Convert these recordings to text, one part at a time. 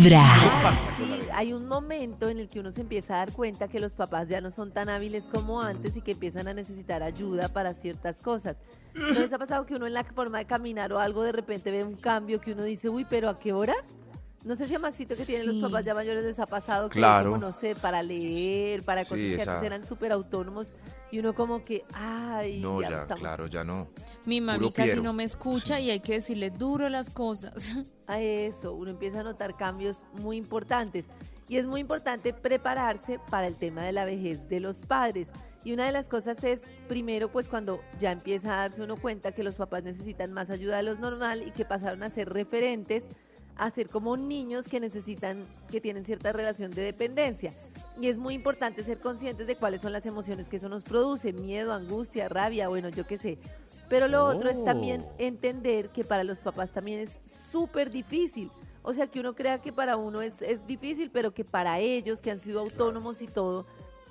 Vibra. Sí, hay un momento en el que uno se empieza a dar cuenta que los papás ya no son tan hábiles como antes y que empiezan a necesitar ayuda para ciertas cosas. ¿No les ha pasado que uno en la forma de caminar o algo de repente ve un cambio que uno dice, uy, pero ¿a qué horas? No sé si a Maxito que tienen los Sí. papás ya mayores les ha pasado que Claro. como no sé, para leer, para Sí, cosas que esa- antes eran súper autónomos y uno como que, ay, No, ya, ya, estamos claro, ya no. Mi mami Puro casi Piero. no me escucha Sí. y hay que decirle duro las cosas. a eso, uno empieza a notar cambios muy importantes. Y es muy importante prepararse para el tema de la vejez de los padres. Y una de las cosas es, primero, pues cuando ya empieza a darse uno cuenta que los papás necesitan más ayuda de lo normal y que pasaron a ser referentes, a ser como niños que necesitan, que tienen cierta relación de dependencia. Y es muy importante ser conscientes de cuáles son las emociones que eso nos produce, miedo, angustia, rabia, bueno, yo qué sé. Pero lo otro es también entender que para los papás también es súper difícil. O sea, que uno crea que para uno es, es difícil, pero que para ellos, que han sido autónomos y todo,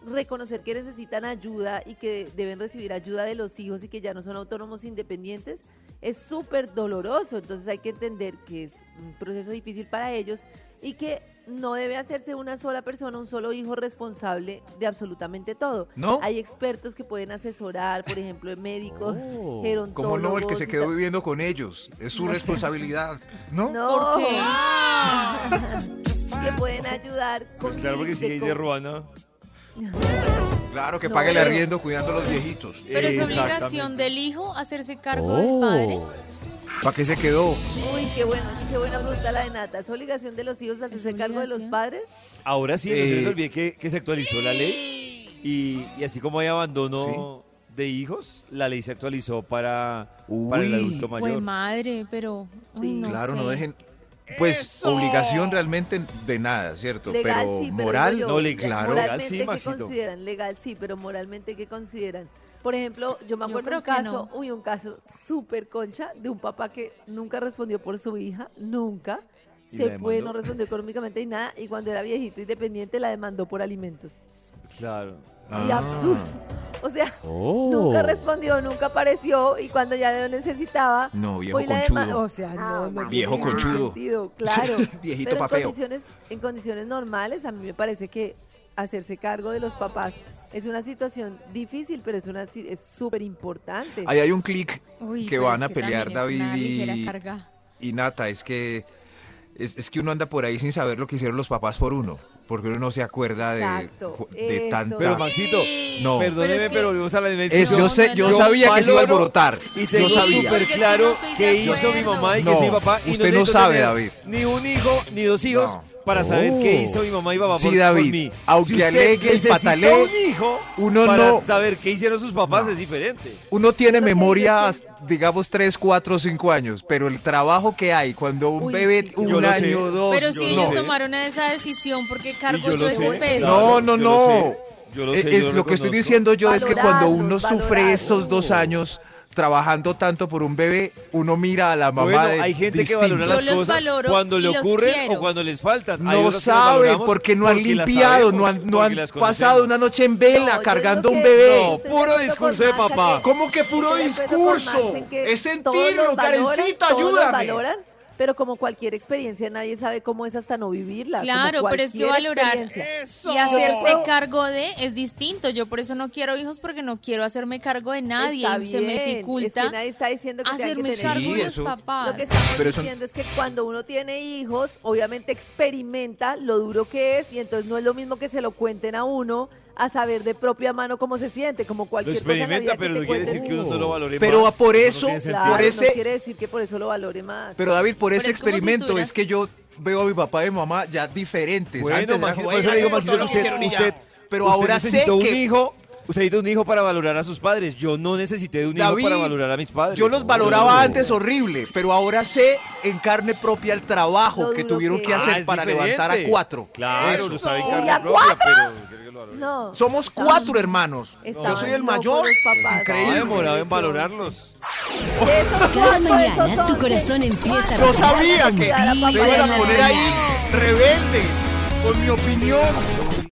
reconocer que necesitan ayuda y que deben recibir ayuda de los hijos y que ya no son autónomos independientes, es súper doloroso. Entonces hay que entender que es un proceso difícil para ellos y que no debe hacerse una sola persona, un solo hijo responsable de absolutamente todo. ¿No? Hay expertos que pueden asesorar, por ejemplo, médicos, Oh. gerontólogos. Como no, el que se quedó viviendo con ellos. Es su responsabilidad, ¿no? No. ¿Por qué? que pueden ayudar con Pues claro, porque ahí cómo- de Ruana. Claro, que No, pague el arriendo cuidando a los viejitos. Pero es obligación del hijo hacerse cargo del padre. ¿Para qué se quedó? Uy, qué bueno, qué buena pregunta la de Nata. ¿Es obligación de los hijos hacerse cargo de los padres? Ahora sí, no se les Eh, olvide que, que se actualizó la ley y, y así como hay abandono de hijos, la ley se actualizó para, para el adulto mayor. madre, pero. uy, Sí. no claro, sé. no dejen. Pues obligación realmente de nada, ¿cierto? Legal pero sí, pero moral, yo, no, le- claro, legal sí, ¿qué consideran? Legal sí, pero moralmente, ¿qué consideran? Por ejemplo, yo me Yo acuerdo creo un caso, no. uy, un caso súper concha de un papá que nunca respondió por su hija, nunca. ¿Y Se fue, demandó? no respondió económicamente y nada, y cuando era viejito y dependiente la demandó por alimentos. Claro. Y Ah. absurdo. O sea, Oh. nunca respondió, nunca apareció y cuando ya lo necesitaba, No, viejo fue y la conchudo. O sea, no, no Viejo tiene conchudo. sentido, claro. Viejito Pero en feo. condiciones, en condiciones normales, a mí me parece que hacerse cargo de los papás es una situación difícil, pero es una si- es súper importante. Ahí hay un clic que van es a pelear David y, Nata. Es que es, es que uno anda por ahí sin saber lo que hicieron los papás por uno. Porque uno no se acuerda de, Exacto, de eso. tanta. Pero Maxito, No. perdóneme, Pero es que- pero volvemos a la misma Es, yo sé, yo sabía que se iba a alborotar. Y Yo tengo sabía. súper es que claro qué hizo mi mamá y hizo mi papá. y usted no sabe, David. Ni un hijo, ni dos hijos No. Para saber Oh. qué hizo mi mamá y mi papá Sí, por, por David, mí. aunque si alegue y necesita patalee, un hijo uno para no- saber qué hicieron sus papás No. es diferente. Uno tiene memoria, digamos, 3, 4, 5 años, pero el trabajo que hay cuando un Uy, bebé, sí, un lo sé. año, dos, Pero si lo ellos tomaron esa decisión, porque Y cargo yo yo lo ese peso. No, no, no. Yo lo sé, Es- yo es- lo lo que estoy diciendo yo es que cuando uno sufre esos dos años trabajando tanto por un bebé, uno mira a la mamá Bueno, de hay gente distinto. que valora las Yo cosas cuando le ocurren quiero. o cuando les faltan. No otros que las sabe valoramos porque no han limpiado, sabemos, no han, no han pasado una noche en vela No, cargando un bebé. No, puro discurso de papá. ¿Cómo que puro discurso? Es sentirlo, Karencita, ayúdame. Pero como cualquier experiencia, nadie sabe cómo es hasta no vivirla. Claro, pero es que valorar y hacerse cargo de es distinto. Yo por eso no quiero hijos porque no quiero hacerme cargo de nadie. Está y se me bien, dificulta Es que nadie está diciendo que hacerme tener cargo Sí, de los eso- papás. Lo que estamos Pero eso- diciendo es que cuando uno tiene hijos, obviamente experimenta lo duro que es y entonces no es lo mismo que se lo cuenten a uno a saber de propia mano cómo se siente, como Lo cualquier cosa vida experimenta, que pero no quiere decir que uno no lo valore Pero más. por no eso-. Claro, por ese- no quiere decir que por eso lo valore más. Pero David, por ese Pero es como si experimento tuvieras- es que yo veo a mi papá y mi mamá ya diferentes. Bueno, Antes era Maxito, como, por eso "Ay, le digo, no, Maxito, lo usted, hicieron y ya". usted, pero usted ahora sé un hijo, usted necesita un hijo para valorar a sus padres. Yo no necesité de un David, hijo para valorar a mis padres. yo los valoraba no. antes horrible, pero ahora sé en carne propia el trabajo que tuvieron que hacer Ah, para diferente. levantar a cuatro. Claro, Eso. lo sabe en ¿Y carne propia, cuatro? pero que. No. Somos cuatro hermanos. Yo soy el mayor. Increíble. No, demorado en valorarlos. Esos Cada mañana esos tu corazón empieza a ¿cuántos Yo sabía que se iban a poner ahí rebeldes con mi opinión.